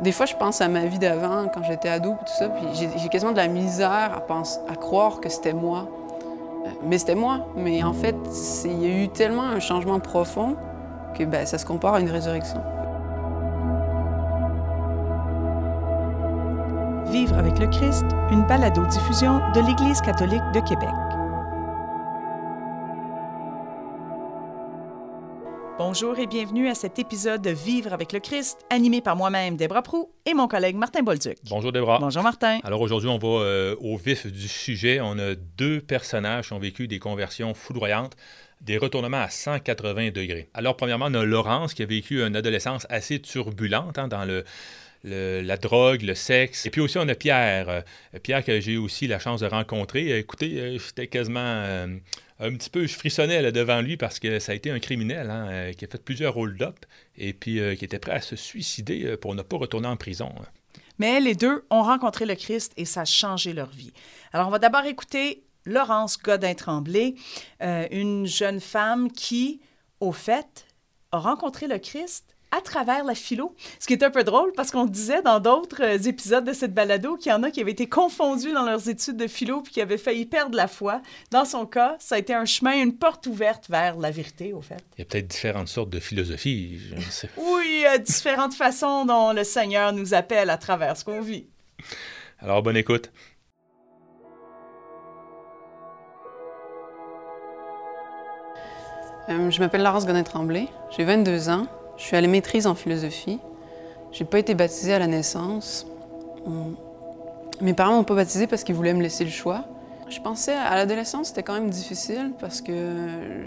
Des fois, je pense à ma vie d'avant, quand j'étais ado, tout ça, puis j'ai quasiment de la misère à, penser, à croire que c'était moi. Euh, mais c'était moi. Mais en fait, il y a eu tellement un changement profond que ben, ça se compare à une résurrection. Vivre avec le Christ, une balado-diffusion de l'Église catholique de Québec. Bonjour et bienvenue à cet épisode de Vivre avec le Christ, animé par moi-même, Débra Prou, et mon collègue Martin Bolduc. Bonjour Débra. Bonjour Martin. Alors aujourd'hui, on va euh, au vif du sujet. On a deux personnages qui ont vécu des conversions foudroyantes des retournements à 180 degrés. Alors, premièrement, on a Laurence qui a vécu une adolescence assez turbulente hein, dans le, la drogue, le sexe. Et puis aussi, on a Pierre. Euh, Pierre que j'ai aussi la chance de rencontrer. Écoutez, euh, j'étais quasiment un petit peu, je frissonnais devant lui parce que ça a été un criminel hein, euh, qui a fait plusieurs hold-up et puis euh, qui était prêt à se suicider euh, pour ne pas retourner en prison. Hein. Mais les deux ont rencontré le Christ et ça a changé leur vie. Alors, on va d'abord écouter Laurence Godin-Tremblay, une jeune femme qui, au fait, a rencontré le Christ à travers la philo. Ce qui est un peu drôle parce qu'on disait dans d'autres euh, épisodes de cette balado qu'il y en a qui avaient été confondus dans leurs études de philo puis qui avaient failli perdre la foi. Dans son cas, ça a été un chemin, une porte ouverte vers la vérité, au fait. Il y a peut-être différentes sortes de philosophie, je ne sais. Oui, il y a différentes façons dont le Seigneur nous appelle à travers ce qu'on vit. Alors, bonne écoute. Euh, je m'appelle Laurence Gonin-Tremblay, j'ai 22 ans. Je suis allée maîtrise en philosophie. J'ai pas été baptisée à la naissance. Mes parents m'ont pas baptisée parce qu'ils voulaient me laisser le choix. Je pensais à l'adolescence, c'était quand même difficile parce que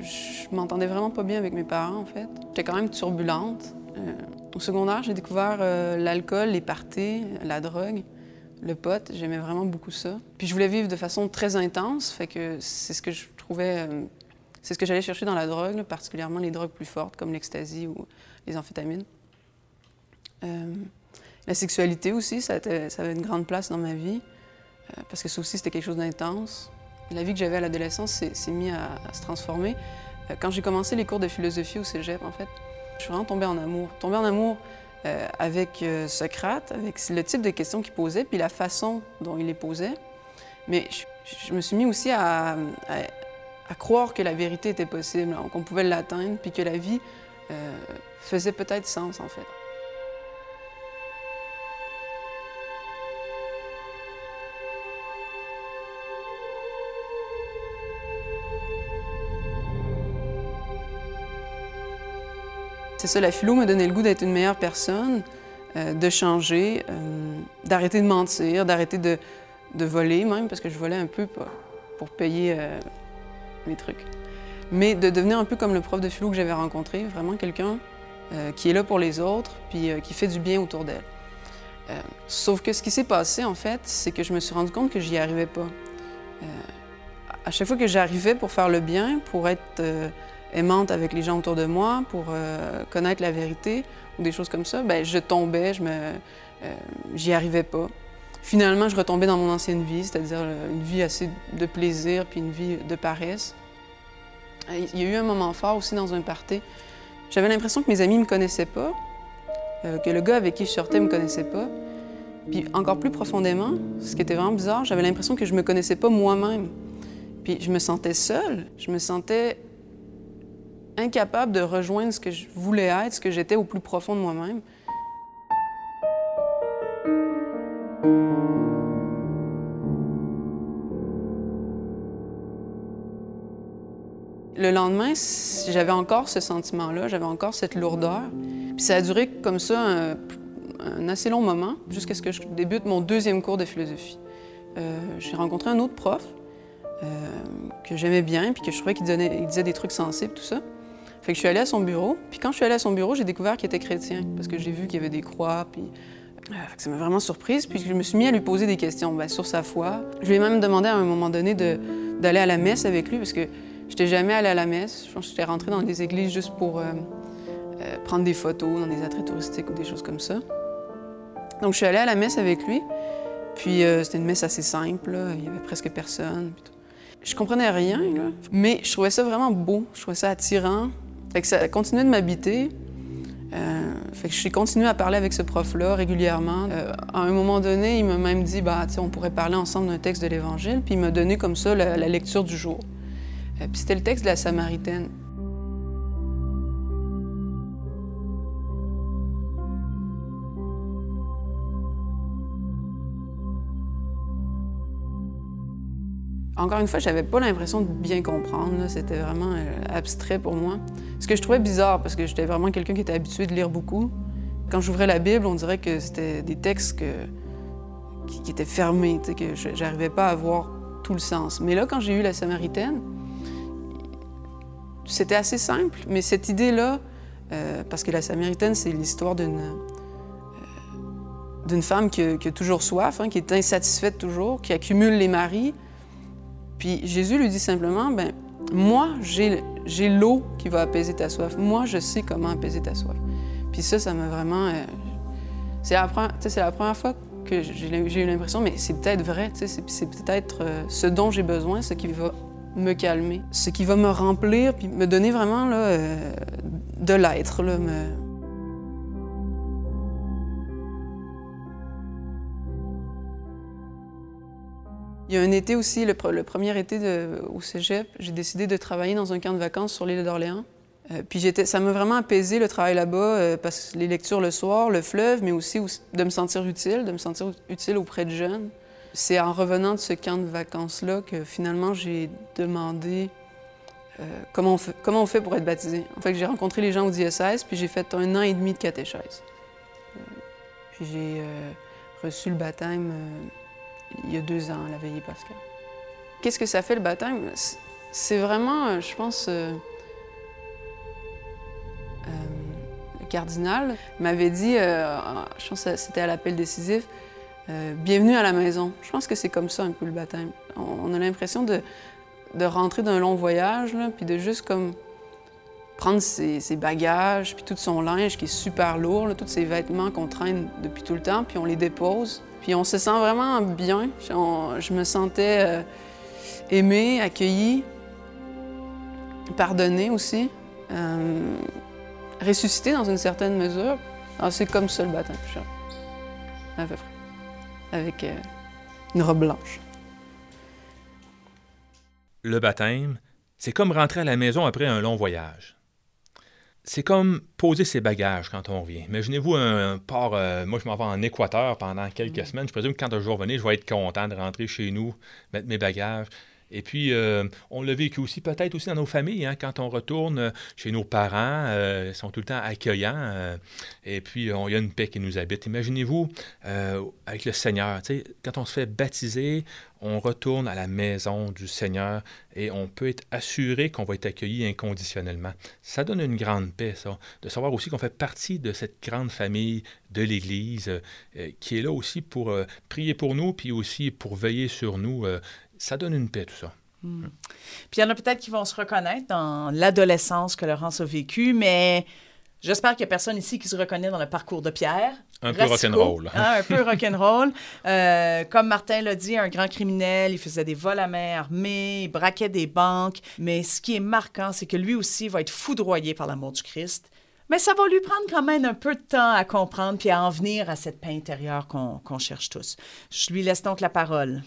je m'entendais vraiment pas bien avec mes parents en fait. J'étais quand même turbulente. Euh, au secondaire, j'ai découvert euh, l'alcool, les parties, la drogue, le pot. J'aimais vraiment beaucoup ça. Puis je voulais vivre de façon très intense, fait que c'est ce que je trouvais, euh, c'est ce que j'allais chercher dans la drogue, particulièrement les drogues plus fortes comme l'ecstasy ou les amphétamines. Euh, la sexualité aussi, ça, avait une grande place dans ma vie, euh, parce que ça aussi, c'était quelque chose d'intense. La vie que j'avais à l'adolescence s'est mise à, se transformer. Euh, quand j'ai commencé les cours de philosophie au cégep, en fait, je suis vraiment tombée en amour. Tombée en amour avec Socrate, avec le type de questions qu'il posait, puis la façon dont il les posait. Mais je, me suis mis aussi à, croire que la vérité était possible, qu'on pouvait l'atteindre, puis que la vie faisait peut-être sens en fait. C'est ça, la philo m'a donné le goût d'être une meilleure personne, euh, de changer, euh, d'arrêter de mentir, d'arrêter de, voler même, parce que je volais un peu pour, payer euh, mes trucs. Mais de devenir un peu comme le prof de philo que j'avais rencontré, vraiment quelqu'un euh, qui est là pour les autres, puis euh, qui fait du bien autour d'elle. Euh, sauf que ce qui s'est passé, en fait, c'est que je me suis rendu compte que j'y arrivais pas. à chaque fois que j'arrivais pour faire le bien, pour être aimante avec les gens autour de moi, pour connaître la vérité ou des choses comme ça, ben je tombais, je me, j'y arrivais pas. Finalement, je retombais dans mon ancienne vie, c'est-à-dire une vie assez de plaisir puis une vie de paresse. Il y a eu un moment fort aussi dans un party j'avais l'impression que mes amis ne me connaissaient pas, euh, que le gars avec qui je sortais ne me connaissait pas. Puis encore plus profondément, ce qui était vraiment bizarre, j'avais l'impression que je ne me connaissais pas moi-même. Puis je me sentais seule, je me sentais incapable de rejoindre ce que je voulais être, ce que j'étais au plus profond de moi-même. Le lendemain, j'avais encore ce sentiment-là, j'avais encore cette lourdeur. Puis ça a duré comme ça un, assez long moment, jusqu'à ce que je débute mon deuxième cours de philosophie. Euh, j'ai rencontré un autre prof euh, que j'aimais bien, puis que je trouvais qu'il disait des trucs sensibles, tout ça. Fait que je suis allée à son bureau. Puis quand je suis allée à son bureau, j'ai découvert qu'il était chrétien, parce que j'ai vu qu'il y avait des croix, puis euh, ça m'a vraiment surprise. Puis je me suis mis à lui poser des questions ben, sur sa foi. Je lui ai même demandé à un moment donné d'aller à la messe avec lui, parce que J'étais jamais allée à la messe. Je pense que j'étais rentrée dans des églises juste pour euh, euh, prendre des photos dans des attraits touristiques ou des choses comme ça. Donc, je suis allée à la messe avec lui. Puis, euh, c'était une messe assez simple. Il y avait presque personne. Je comprenais rien, mais je trouvais ça vraiment beau. Je trouvais ça attirant. Fait que ça continuait de m'habiter. Euh, fait que continué à parler avec ce prof-là régulièrement. Euh, à un moment donné, il m'a même dit, bah, on pourrait parler ensemble d'un texte de l'Évangile, puis il m'a donné comme ça la, la lecture du jour. puis c'était le texte de la Samaritaine. Encore une fois, j'avais pas l'impression de bien comprendre. C'était vraiment euh, abstrait pour moi. Ce que je trouvais bizarre, parce que j'étais vraiment quelqu'un qui était habitué de lire beaucoup. Quand j'ouvrais la Bible, on dirait que c'était des textes qui, étaient fermés, que j'arrivais pas à voir tout le sens. Mais là, quand j'ai eu la Samaritaine, c'était assez simple, mais cette idée-là, euh, parce que la Samaritaine, c'est l'histoire d'une euh, d'une femme qui a, toujours soif, hein, qui est insatisfaite toujours, qui accumule les maris, puis Jésus lui dit simplement, ben moi, j'ai l'eau qui va apaiser ta soif. Moi, je sais comment apaiser ta soif. Puis ça, ça m'a vraiment... Euh, c'est la, première fois que j'ai eu l'impression, mais c'est peut-être vrai, c'est peut-être euh, ce dont j'ai besoin, ce qui va me calmer, ce qui va me remplir, puis me donner vraiment là, euh, de l'être, Il y a un été aussi, le, premier été au cégep, j'ai décidé de travailler dans un camp de vacances sur l'île d'Orléans. Euh, puis ça m'a vraiment apaisé le travail là-bas, euh, parce que les lectures le soir, le fleuve, mais aussi de me sentir utile, de me sentir utile auprès de jeunes. C'est en revenant de ce camp de vacances-là que finalement j'ai demandé euh, comment, on fait, pour être baptisé. En fait, j'ai rencontré les gens au diocèse, puis j'ai fait un an et demi de catéchèse. puis j'ai reçu le baptême il y a deux ans, la veillée pascale. Qu'est-ce que ça fait le baptême? C'est vraiment, euh, je pense, euh, euh, le cardinal m'avait dit, je pense que c'était à l'appel décisif, bienvenue à la maison. Je pense que c'est comme ça un peu le baptême. On, a l'impression de, de, rentrer d'un long voyage, puis de juste comme prendre ses, bagages, puis tout son linge qui est super lourd, tous ses vêtements qu'on traîne depuis tout le temps, puis on les dépose. Puis on se sent vraiment bien. Je, me sentais euh, aimée, accueillie, pardonnée aussi, euh, ressuscitée dans une certaine mesure. c'est comme ça le baptême, à peu près, avec euh, une robe blanche. Le baptême, c'est comme rentrer à la maison après un long voyage c'est comme poser ses bagages quand on revient. Imaginez-vous un, port, euh, moi je m'en vais en Équateur pendant quelques mm. semaines. Je présume que quand je vais revenir, je vais être content de rentrer chez nous, mettre mes bagages. Et puis, euh, on l'a vécu aussi, peut-être aussi dans nos familles, hein, quand on retourne euh, chez nos parents, ils sont tout le temps accueillants, et puis il y a une paix qui nous habite. Imaginez-vous avec le Seigneur, quand on se fait baptiser, on retourne à la maison du Seigneur et on peut être assuré qu'on va être accueilli inconditionnellement. Ça donne une grande paix, ça, de savoir aussi qu'on fait partie de cette grande famille de l'Église euh, qui est là aussi pour euh, prier pour nous, puis aussi pour veiller sur nous. Euh, ça donne une paix, tout ça. Hmm. Puis il y en a peut-être qui vont se reconnaître dans l'adolescence que Laurence a vécue, mais J'espère qu'il n'y a personne ici qui se reconnaît dans le parcours de Pierre. Un peu rock'n'roll. Hein, un peu rock'n'roll. Euh, comme Martin l'a dit, un grand criminel, il faisait des vols à main armée, il braquait des banques. Mais ce qui est marquant, c'est que lui aussi va être foudroyé par l'amour du Christ. Mais ça va lui prendre quand même un peu de temps à comprendre puis à en venir à cette paix intérieure qu'on cherche tous. Je lui laisse donc la parole.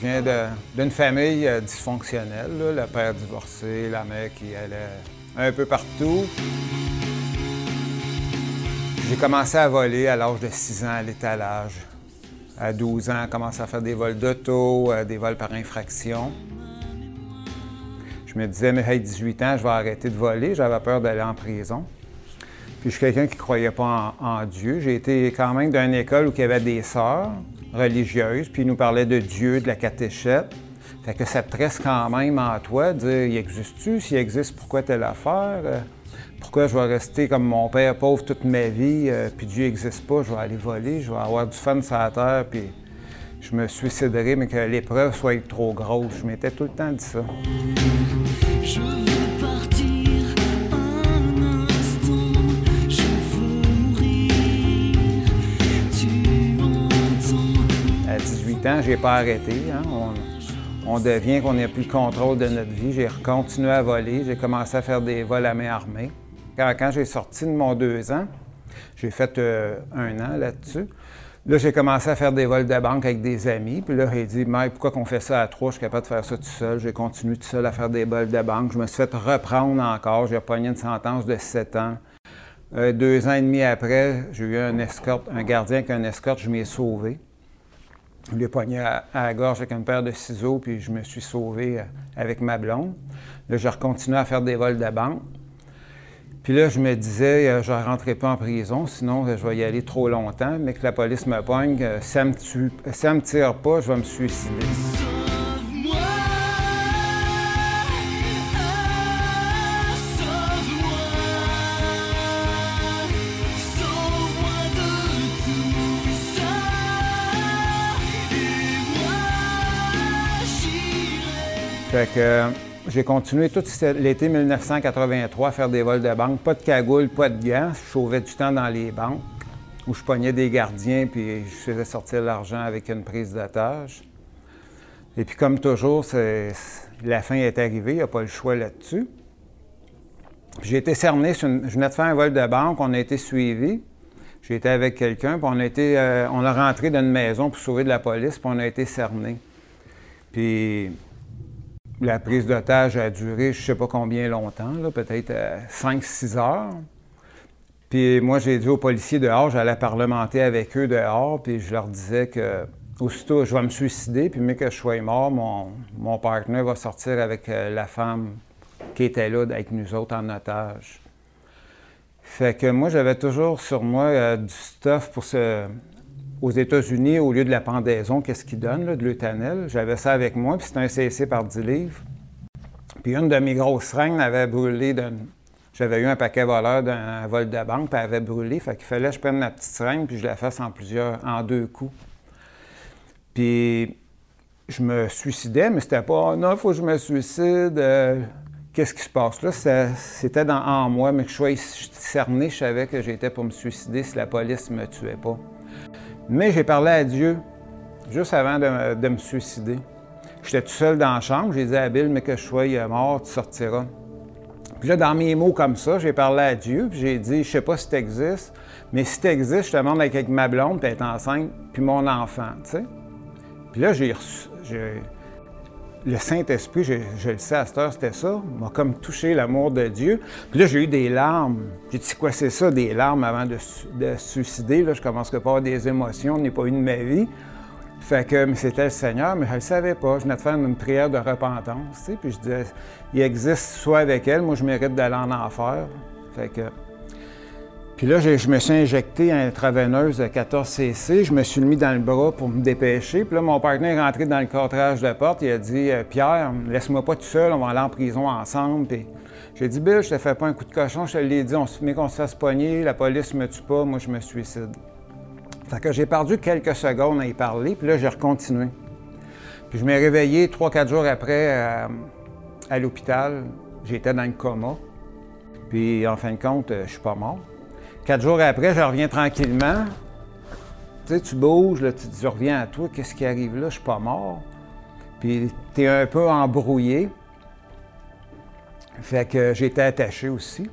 Je viens d'une famille euh, dysfonctionnelle, le père divorcé, la mère qui allait un peu partout. J'ai commencé à voler à l'âge de 6 ans à l'étalage. À 12 ans, j'ai commencé à faire des vols d'auto, euh, des vols par infraction. Je me disais, mais à 18 ans, je vais arrêter de voler. J'avais peur d'aller en prison. Puis je suis quelqu'un qui ne croyait pas en, en Dieu. J'ai été quand même dans une école où il y avait des sœurs religieuse, puis il nous parlait de Dieu, de la catéchète. Fait que ça te reste quand même en toi de dire, il existe-tu? S'il existe, pourquoi telle affaire? Euh, pourquoi je vais rester comme mon père pauvre toute ma vie, euh, puis Dieu n'existe pas, je vais aller voler, je vais avoir du fun sur la terre, puis je me suiciderai, mais que l'épreuve soit trop grosse. Je m'étais tout le temps dit ça. 18 ans, j'ai pas arrêté. Hein. on devient qu'on n'a plus le contrôle de notre vie. J'ai continué à voler, j'ai commencé à faire des vols à main armée. Quand, j'ai sorti de mon deux ans, j'ai fait euh, un an là-dessus. Là, j'ai commencé à faire des vols de banque avec des amis. Puis là, j'ai dit, Mike, pourquoi qu'on fait ça à trois? Je suis capable de faire ça tout seul. J'ai continué tout seul à faire des vols de banque. Je me suis fait reprendre encore. J'ai pogné une sentence de sept ans. Euh, deux ans et demi après, j'ai eu un escorte, un gardien qui a un escorte, je m'y ai sauvé. Je l'ai pogné à, la gorge avec une paire de ciseaux, puis je me suis sauvé euh, avec ma blonde. Là, j'ai continué à faire des vols de banque. Puis là, je me disais, euh, je ne rentrerai pas en prison, sinon je vais y aller trop longtemps, mais que la police me pogne, ça ne me, me tire pas, je vais me suicider. Fait que euh, j'ai continué tout l'été 1983 à faire des vols de banque. Pas de cagoule, pas de gants. Je sauvais du temps dans les banques où je pognais des gardiens puis je faisais sortir l'argent avec une prise d'otage. Et puis comme toujours, la fin est arrivée, il n'y a pas le choix là-dessus. J'ai été cerné, je venais de faire un vol de banque, on a été suivi. J'ai été avec quelqu'un, puis on a, été, euh, on a rentré dans une maison pour sauver de la police, puis on a été cerné. Puis la prise d'otage a duré je ne sais pas combien longtemps, peut-être 5-6 euh, heures. Puis moi, j'ai dit aux policiers dehors, j'allais parlementer avec eux dehors, puis je leur disais que aussitôt, je vais me suicider, puis mais que je sois mort, mon, mon partenaire va sortir avec euh, la femme qui était là avec nous autres en otage. Fait que moi, j'avais toujours sur moi euh, du stuff pour se, aux États-Unis, au lieu de la pendaison, qu'est-ce qu'ils donnent, de l'eutanel? J'avais ça avec moi, puis c'était un CC par 10 livres. Puis une de mes grosses seringues avait brûlé J'avais eu un paquet voleur d'un vol de banque, puis elle avait brûlé. Fait qu'il fallait que je prenne ma petite seringue, puis je la fasse en plusieurs, en deux coups. Puis je me suicidais, mais c'était pas non, il faut que je me suicide. Euh, qu'est-ce qui se passe là? C'était en moi, mais que je sois cerné, je savais que j'étais pour me suicider si la police ne me tuait pas. Mais j'ai parlé à Dieu juste avant de, me suicider. J'étais tout seul dans la chambre. J'ai dit à Bill, mais que je sois mort, tu sortiras. Puis là, dans mes mots comme ça, j'ai parlé à Dieu, puis j'ai dit, je sais pas si tu existes, mais si tu existes, je te demande avec ma blonde, puis être enceinte, puis mon enfant, tu sais. Puis là, j'ai reçu, le Saint-Esprit, je, le sais à cette heure, c'était ça, m'a comme touché l'amour de Dieu. Puis là, j'ai eu des larmes. J'ai dit, quoi, c'est ça, des larmes avant de, de suicider? Là, je commence à avoir des émotions, n'ai pas eu de ma vie. Fait que c'était le Seigneur, mais je ne le savais pas. Je venais de faire une prière de repentance, puis je disais, il existe soit avec elle, moi je mérite d'aller en enfer. Fait que puis là, je, me suis injecté un intraveineuse de 14 cc. Je me suis mis dans le bras pour me dépêcher. Puis là, mon partenaire est rentré dans le cadrage de porte. Il a dit euh, Pierre, laisse-moi pas tout seul, on va aller en prison ensemble. Puis j'ai dit Bill, je te fais pas un coup de cochon, je te l'ai dit, on se met qu'on se fasse pogner, la police me tue pas, moi je me suicide. Fait que j'ai perdu quelques secondes à y parler, puis là, j'ai recontinué. Puis je m'ai réveillé trois, quatre jours après euh, à l'hôpital. J'étais dans le coma. Puis en fin de compte, euh, je suis pas mort. Quatre jours après, je reviens tranquillement. Tu sais, tu bouges, là, tu, reviens à toi, qu'est-ce qui arrive là? Je suis pas mort. Puis tu es un peu embrouillé. Fait que été attaché aussi.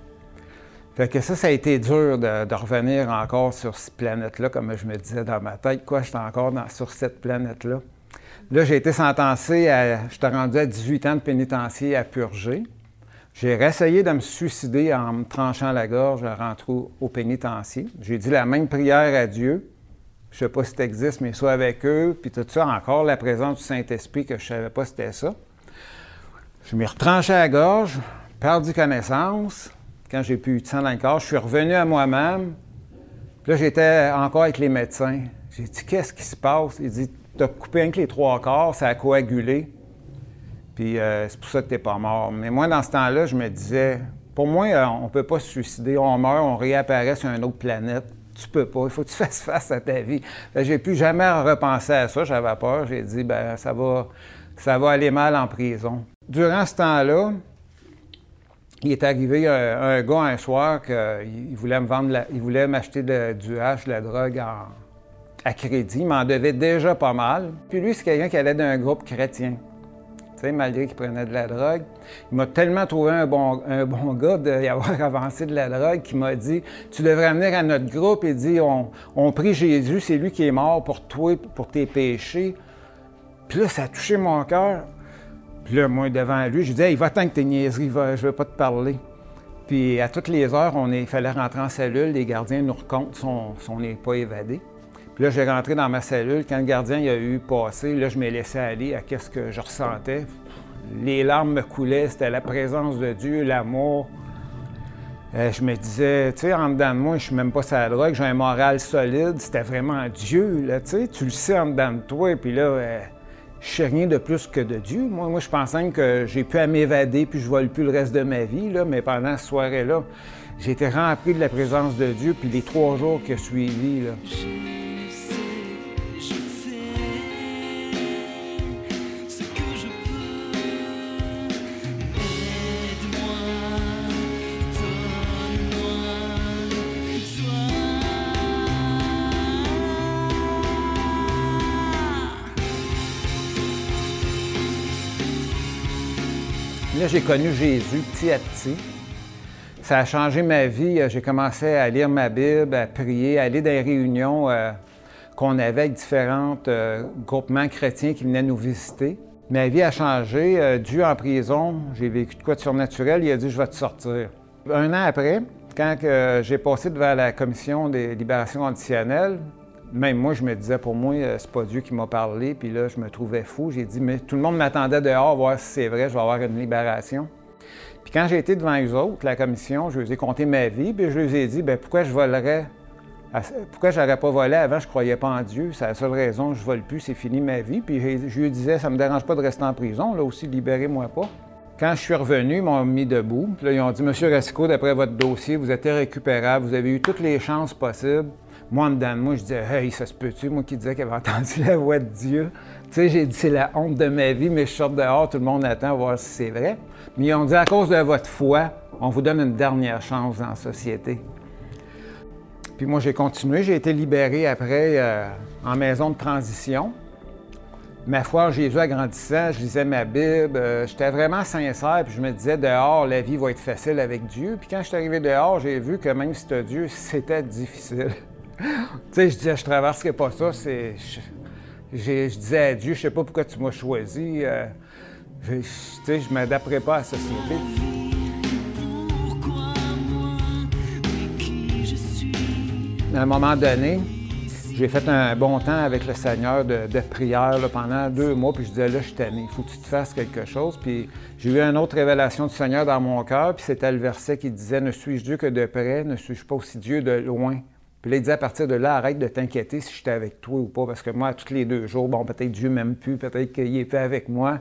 Fait que ça, ça a été dur de, revenir encore sur cette planète-là, comme je me disais dans ma tête, quoi, j'étais encore sur cette planète-là. Là, j'ai été sentencé à. J'étais rendu à 18 ans de pénitencier à purger. J'ai réessayé de me suicider en me tranchant la gorge en rentrant au pénitencier. J'ai dit la même prière à Dieu. Je ne sais pas si ça existe, mais soit avec eux, puis tout ça, encore la présence du Saint-Esprit que je ne savais pas c'était ça. Je m'ai retranché à la gorge, perdu connaissance. Quand j'ai plus eu de sang dans le corps, je suis revenu à moi-même. Là, j'étais encore avec les médecins. J'ai dit, qu'est-ce qui se passe? Il dit, tu as coupé un que les trois quarts, ça a coagulé. Puis euh, c'est pour ça que tu n'es pas mort. Mais moi, dans ce temps-là, je me disais, pour moi, euh, on ne peut pas se suicider. On meurt, on réapparaît sur une autre planète. Tu peux pas. Il faut que tu fasses face à ta vie. J'ai plus jamais repensé à ça. J'avais peur. J'ai dit, ben ça va, ça va aller mal en prison. Durant ce temps-là, il est arrivé un, gars un soir qu'il voulait me vendre, il voulait m'acheter du hash, de la drogue à crédit. Il m'en devait déjà pas mal. Puis lui, c'est quelqu'un qui allait d'un groupe chrétien. Malgré qu'il prenait de la drogue. Il m'a tellement trouvé un bon, un bon gars d'y avoir avancé de la drogue qu'il m'a dit Tu devrais venir à notre groupe et dit on, on prie Jésus, c'est lui qui est mort pour toi, pour tes péchés. Puis là, ça a touché mon cœur. Puis là, moi, devant lui, je disais Il va tant que tes niaiseries, je ne veux pas te parler. Puis à toutes les heures, on il fallait rentrer en cellule, les gardiens nous recomptent si on n'est pas évadé. Puis là, j'ai rentré dans ma cellule. Quand le gardien il a eu passé, là, je m'ai laissé aller à ce que je ressentais. Les larmes me coulaient, c'était la présence de Dieu, l'amour. Euh, je me disais, tu sais, en dedans de moi, je suis même pas sa drogue, j'ai un moral solide, c'était vraiment Dieu, là, tu sais, tu le sais en dedans de toi, puis là, euh, je sais rien de plus que de Dieu. Moi, moi je pensais que j'ai pu à m'évader, puis je vole plus le reste de ma vie, là, mais pendant cette soirée-là, j'ai été rempli de la présence de Dieu, puis les trois jours qui ont suivi, là. J'ai connu Jésus petit à petit. Ça a changé ma vie. J'ai commencé à lire ma Bible, à prier, à aller dans les réunions euh, qu'on avait avec différents euh, groupements chrétiens qui venaient nous visiter. Ma vie a changé. Euh, Dieu en prison, j'ai vécu de quoi de surnaturel. Il a dit Je vais te sortir. Un an après, quand j'ai passé devant la commission des libérations conditionnelles, même moi, je me disais, pour moi, euh, c'est pas Dieu qui m'a parlé. Puis là, je me trouvais fou. J'ai dit, mais tout le monde m'attendait dehors, voir si c'est vrai, je vais avoir une libération. Puis quand j'ai été devant eux autres, la commission, je leur ai conté ma vie, puis je leur ai dit, bien, pourquoi je volerais pourquoi je n'aurais pas volé avant, je croyais pas en Dieu. C'est la seule raison, je ne vole plus, c'est fini ma vie. Puis je, lui disais, ça me dérange pas de rester en prison, là aussi, libérez-moi pas. Quand je suis revenu, ils m'ont mis debout. Puis là, ils ont dit, Monsieur Racicot, d'après votre dossier, vous êtes irrécupérable, vous avez eu toutes les chances possibles. Moi, en dedans de moi, je disais, hey, ça se peut-tu? Moi qui disais qu'il avait entendu la voix de Dieu. Tu sais, j'ai dit, c'est la honte de ma vie, mais je sors dehors, tout le monde attend voir si c'est vrai. Mais ils ont dit, à cause de votre foi, on vous donne une dernière chance dans la société. Puis moi, j'ai continué. J'ai été libéré après euh, en maison de transition. Ma foi en Jésus agrandissant, je lisais ma Bible, euh, j'étais vraiment sincère, puis je me disais, dehors, la vie va être facile avec Dieu. Puis quand je suis arrivé dehors, j'ai vu que même si tu Dieu, c'était difficile. Tu sais, je disais, je traverserai pas ça. Je, disais à Dieu, je sais pas pourquoi tu m'as choisi. Euh, je, tu sais, je m'adapterai pas à la société. À un moment donné, j'ai fait un bon temps avec le Seigneur de, prière pendant deux mois, puis je disais là, je suis il faut que tu te fasses quelque chose. Puis j'ai eu une autre révélation du Seigneur dans mon cœur, puis c'était le verset qui disait Ne suis-je Dieu que de près, ne suis-je pas aussi Dieu de loin puis là, il dit à partir de là, arrête de t'inquiéter si j'étais avec toi ou pas, parce que moi, tous les deux jours, bon, peut-être Dieu m'aime plus, peut-être qu'il est pas avec moi.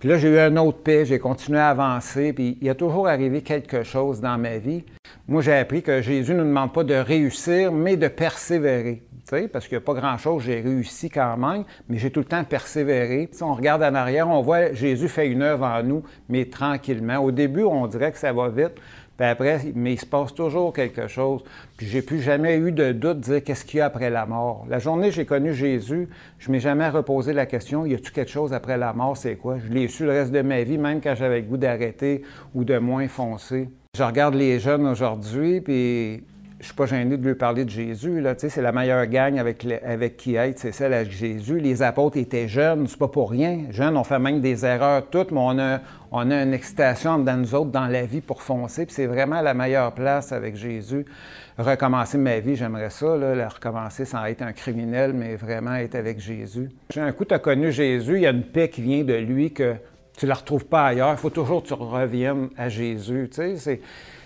Puis là, j'ai eu un autre paix, j'ai continué à avancer, puis il y a toujours arrivé quelque chose dans ma vie. Moi, j'ai appris que Jésus ne nous demande pas de réussir, mais de persévérer. Parce qu'il n'y a pas grand-chose, j'ai réussi quand même, mais j'ai tout le temps persévéré. Si on regarde en arrière, on voit Jésus fait une œuvre en nous, mais tranquillement. Au début, on dirait que ça va vite, puis après, mais il se passe toujours quelque chose. Puis j'ai plus jamais eu de doute de dire qu'est-ce qu'il y a après la mort. La journée j'ai connu Jésus, je m'ai jamais reposé la question, y a-t-il quelque chose après la mort, c'est quoi? Je l'ai su le reste de ma vie, même quand j'avais le goût d'arrêter ou de moins foncer. Je regarde les jeunes aujourd'hui, puis je suis pas gêné de lui parler de Jésus. Là. C'est la meilleure gang avec, avec qui être, c'est celle avec Jésus. Les apôtres étaient jeunes, c'est pas pour rien. Jeunes, on fait même des erreurs toutes, mais on a, on a une excitation dans nous autres dans la vie pour foncer. Puis c'est vraiment la meilleure place avec Jésus. Recommencer ma vie, j'aimerais ça, la recommencer sans être un criminel, mais vraiment être avec Jésus. Un coup, tu as connu Jésus, il y a une paix qui vient de lui que tu ne la retrouves pas ailleurs. Il faut toujours que tu reviennes à Jésus. Tu sais,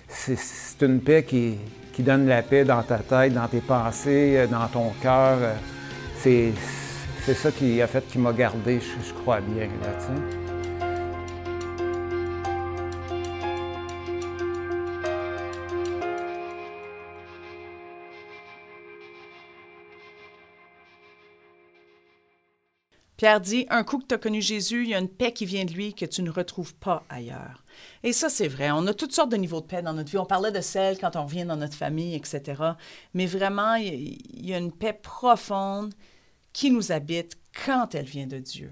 c'est une paix qui qui donne la paix dans ta tête, dans tes pensées, euh, dans ton cœur. Euh, c'est, ça qui a fait qui m'a gardé, je, crois bien. Là, Pierre dit, un coup que tu as connu Jésus, il y a une paix qui vient de lui que tu ne retrouves pas ailleurs. Et ça, c'est vrai. On a toutes sortes de niveaux de paix dans notre vie. On parlait de celle quand on revient dans notre famille, etc. Mais vraiment, il y a une paix profonde qui nous habite quand elle vient de Dieu.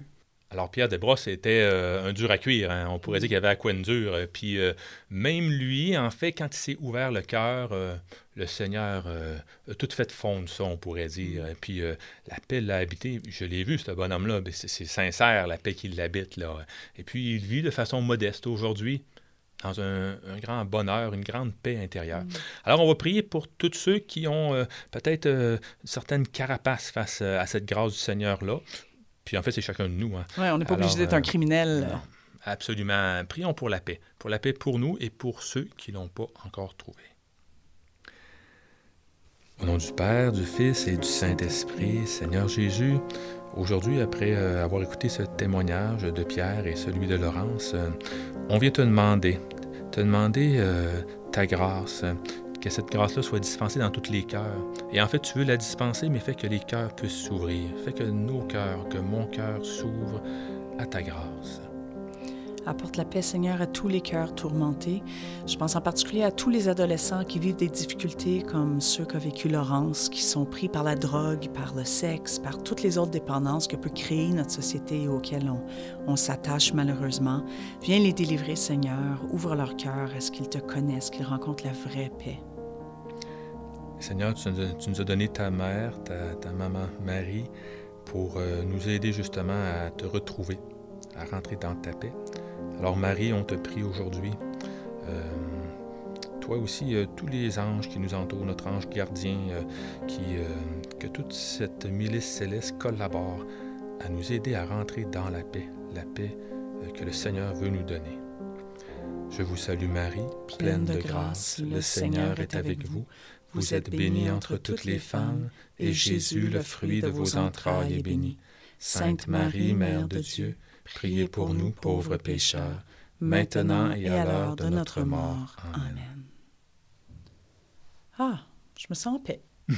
Alors, Pierre Desbrosses était euh, un dur à cuire. Hein. On pourrait dire qu'il avait à quoi dur. Puis, euh, même lui, en fait, quand il s'est ouvert le cœur, euh, le Seigneur a tout fait fondre ça, on pourrait dire. Puis, la paix l'a habité. Je l'ai vu, ce bonhomme-là. C'est sincère, la paix qui l'habite. là. Et puis, il vit de façon modeste aujourd'hui dans un, grand bonheur, une grande paix intérieure. Alors, on va prier pour tous ceux qui ont peut-être une certaine carapace face à cette grâce du Seigneur-là, puis en fait, c'est chacun de nous. Hein. Oui, on n'est pas obligé d'être un euh, criminel. absolument. Prions pour la paix. Pour la paix pour nous et pour ceux qui ne l'ont pas encore trouvée. Au nom du Père, du Fils et du Saint-Esprit, Seigneur Jésus, aujourd'hui, après euh, avoir écouté ce témoignage de Pierre et celui de Laurence, euh, on vient te demander, te demander ta grâce, que cette grâce-là soit dispensée dans tous les cœurs. Et en fait, tu veux la dispenser, mais fais que les cœurs puissent s'ouvrir. Fais que nos cœurs, que mon cœur s'ouvre à ta grâce. Apporte la paix, Seigneur, à tous les cœurs tourmentés. Je pense en particulier à tous les adolescents qui vivent des difficultés comme ceux qu'a vécu Laurence, qui sont pris par la drogue, par le sexe, par toutes les autres dépendances que peut créer notre société et auxquelles on, on s'attache malheureusement. Viens les délivrer, Seigneur. Ouvre leur cœur à ce qu'ils te connaissent, qu'ils rencontrent la vraie paix. Seigneur, tu nous, as, donné ta mère, ta, maman Marie, pour euh, nous aider justement à te retrouver, à rentrer dans ta paix. Alors Marie, on te prie aujourd'hui, euh, toi aussi, euh, tous les anges qui nous entourent, notre ange gardien, qui, que toute cette milice céleste collabore à nous aider à rentrer dans la paix, la paix que le Seigneur veut nous donner. Je vous salue Marie, pleine de grâce, le Seigneur est avec vous. Vous êtes bénie entre toutes les femmes, et Jésus, le fruit de vos entrailles, est béni. Sainte Marie, Mère de Dieu, priez pour nous pauvres pécheurs, maintenant et à l'heure de notre mort. Amen. Ah, je me sens en paix.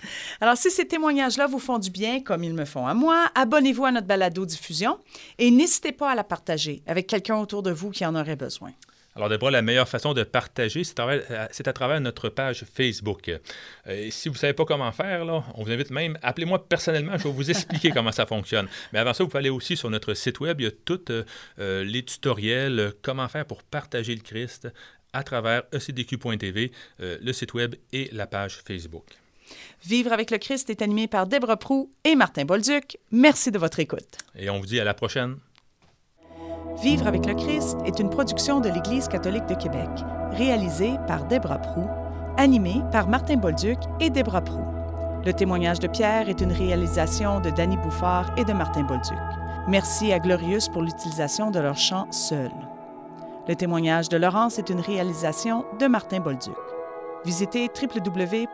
Alors, si ces témoignages-là vous font du bien, comme ils me font à moi, abonnez-vous à notre balado-diffusion et n'hésitez pas à la partager avec quelqu'un autour de vous qui en aurait besoin. Alors, d'abord, la meilleure façon de partager, c'est à, travers notre page Facebook. Euh, si vous ne savez pas comment faire, là, on vous invite même, appelez-moi personnellement, je vais vous expliquer comment ça fonctionne. Mais avant ça, vous pouvez aller aussi sur notre site web, il y a tous euh, les tutoriels, euh, comment faire pour partager le Christ à travers ecdq.tv, le site web et la page Facebook. Vivre avec le Christ est animé par Deborah Prou et Martin Bolduc. Merci de votre écoute. Et on vous dit à la prochaine. Vivre avec le Christ est une production de l'Église catholique de Québec, réalisée par Debra Prou, animée par Martin Bolduc et Debra Prou. Le témoignage de Pierre est une réalisation de Danny Bouffard et de Martin Bolduc. Merci à Glorious pour l'utilisation de leur chant seul. Le témoignage de Laurence est une réalisation de Martin Bolduc. Visitez www.ecdq.tv.